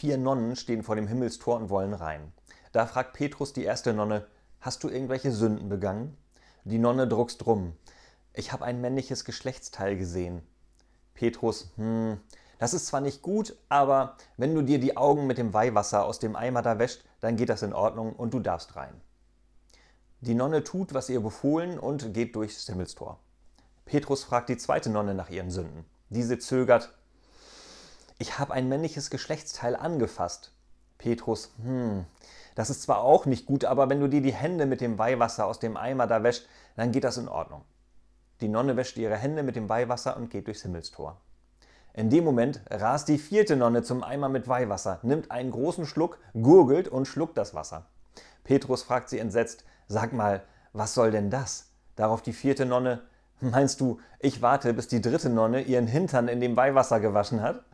Vier Nonnen stehen vor dem Himmelstor und wollen rein. Da fragt Petrus die erste Nonne, hast du irgendwelche Sünden begangen? Die Nonne druckst drum. Ich habe ein männliches Geschlechtsteil gesehen. Petrus, hm, das ist zwar nicht gut, aber wenn du dir die Augen mit dem Weihwasser aus dem Eimer da wäscht, dann geht das in Ordnung und du darfst rein. Die Nonne tut, was ihr befohlen und geht durchs Himmelstor. Petrus fragt die zweite Nonne nach ihren Sünden. Diese zögert, ich habe ein männliches Geschlechtsteil angefasst. Petrus, hm, das ist zwar auch nicht gut, aber wenn du dir die Hände mit dem Weihwasser aus dem Eimer da wäscht, dann geht das in Ordnung. Die Nonne wäscht ihre Hände mit dem Weihwasser und geht durchs Himmelstor. In dem Moment rast die vierte Nonne zum Eimer mit Weihwasser, nimmt einen großen Schluck, gurgelt und schluckt das Wasser. Petrus fragt sie entsetzt, sag mal, was soll denn das? Darauf die vierte Nonne, meinst du, ich warte, bis die dritte Nonne ihren Hintern in dem Weihwasser gewaschen hat?